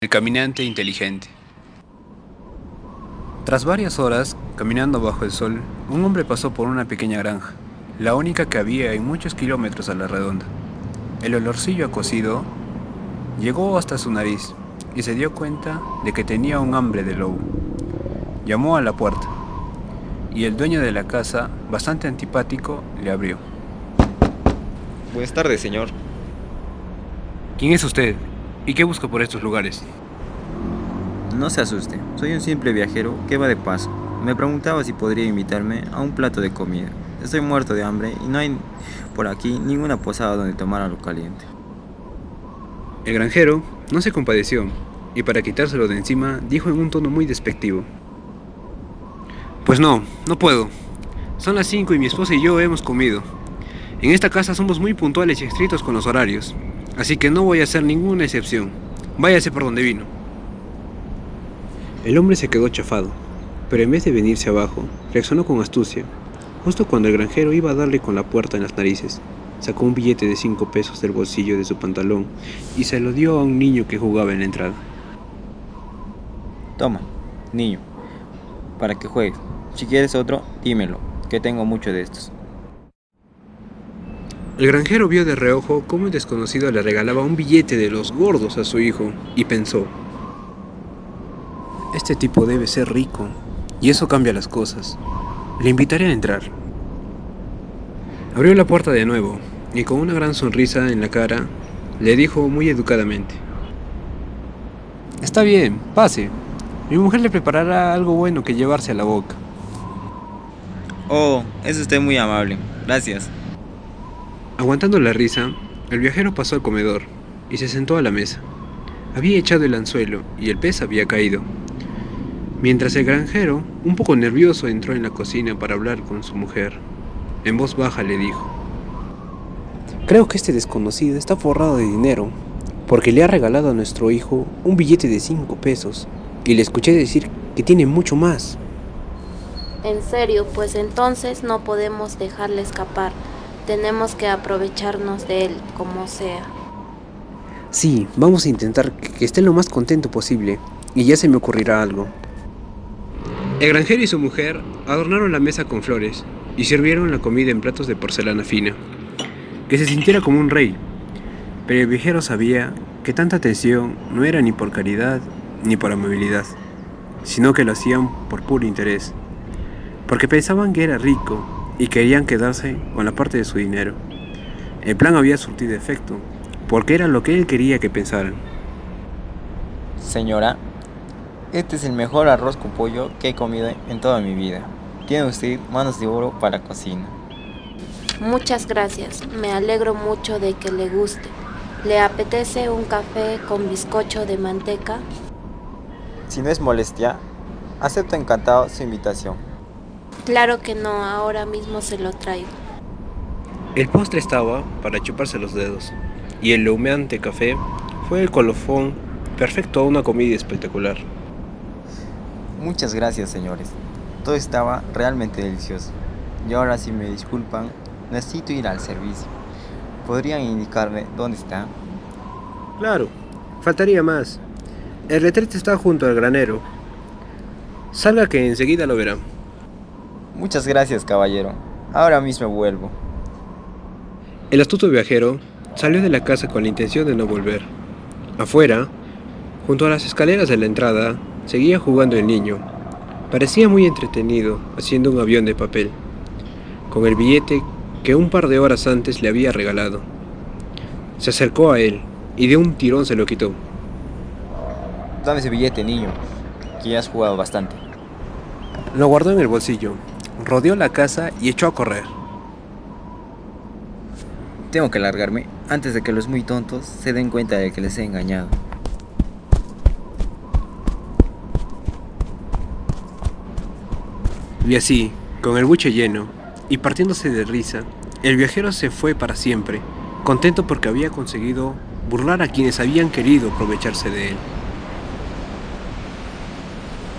El caminante inteligente. Tras varias horas, caminando bajo el sol, un hombre pasó por una pequeña granja, la única que había en muchos kilómetros a la redonda. El olorcillo a cocido llegó hasta su nariz y se dio cuenta de que tenía un hambre de lobo. Llamó a la puerta y el dueño de la casa, bastante antipático, le abrió. Buenas tardes, señor. ¿Quién es usted? ¿Y qué busca por estos lugares? No se asuste, soy un simple viajero que va de paso. Me preguntaba si podría invitarme a un plato de comida. Estoy muerto de hambre y no hay por aquí ninguna posada donde tomar algo caliente. El granjero no se compadeció y para quitárselo de encima dijo en un tono muy despectivo. Pues no, no puedo. Son las 5 y mi esposa y yo hemos comido. En esta casa somos muy puntuales y estrictos con los horarios. Así que no voy a hacer ninguna excepción. Váyase por donde vino. El hombre se quedó chafado, pero en vez de venirse abajo, reaccionó con astucia. Justo cuando el granjero iba a darle con la puerta en las narices, sacó un billete de cinco pesos del bolsillo de su pantalón y se lo dio a un niño que jugaba en la entrada. Toma, niño, para que juegues. Si quieres otro, dímelo, que tengo mucho de estos. El granjero vio de reojo cómo el desconocido le regalaba un billete de los gordos a su hijo y pensó, este tipo debe ser rico y eso cambia las cosas. Le invitaré a entrar. Abrió la puerta de nuevo y con una gran sonrisa en la cara le dijo muy educadamente, Está bien, pase. Mi mujer le preparará algo bueno que llevarse a la boca. Oh, es usted muy amable. Gracias. Aguantando la risa, el viajero pasó al comedor y se sentó a la mesa. Había echado el anzuelo y el pez había caído. Mientras el granjero, un poco nervioso, entró en la cocina para hablar con su mujer. En voz baja le dijo, Creo que este desconocido está forrado de dinero, porque le ha regalado a nuestro hijo un billete de cinco pesos, y le escuché decir que tiene mucho más. En serio, pues entonces no podemos dejarle escapar. Tenemos que aprovecharnos de él, como sea. Sí, vamos a intentar que esté lo más contento posible, y ya se me ocurrirá algo. El granjero y su mujer adornaron la mesa con flores y sirvieron la comida en platos de porcelana fina, que se sintiera como un rey. Pero el viajero sabía que tanta atención no era ni por caridad ni por amabilidad, sino que lo hacían por puro interés, porque pensaban que era rico y querían quedarse con la parte de su dinero. El plan había surtido efecto, porque era lo que él quería que pensaran. Señora, este es el mejor arroz con pollo que he comido en toda mi vida. Tiene usted manos de oro para cocina. Muchas gracias, me alegro mucho de que le guste. ¿Le apetece un café con bizcocho de manteca? Si no es molestia, acepto encantado su invitación. Claro que no, ahora mismo se lo traigo. El postre estaba para chuparse los dedos, y el humeante café fue el colofón perfecto a una comida espectacular. Muchas gracias, señores. Todo estaba realmente delicioso. Y ahora si me disculpan, necesito ir al servicio. ¿Podrían indicarme dónde está? Claro, faltaría más. El retrete está junto al granero. Salga que enseguida lo verá. Muchas gracias, caballero. Ahora mismo vuelvo. El astuto viajero salió de la casa con la intención de no volver. Afuera, junto a las escaleras de la entrada, seguía jugando el niño. Parecía muy entretenido, haciendo un avión de papel, con el billete que un par de horas antes le había regalado. Se acercó a él y de un tirón se lo quitó. Dame ese billete, niño, que ya has jugado bastante. Lo guardó en el bolsillo, rodeó la casa y echó a correr. Tengo que largarme antes de que los muy tontos se den cuenta de que les he engañado. Y así, con el buche lleno y partiéndose de risa, el viajero se fue para siempre, contento porque había conseguido burlar a quienes habían querido aprovecharse de él.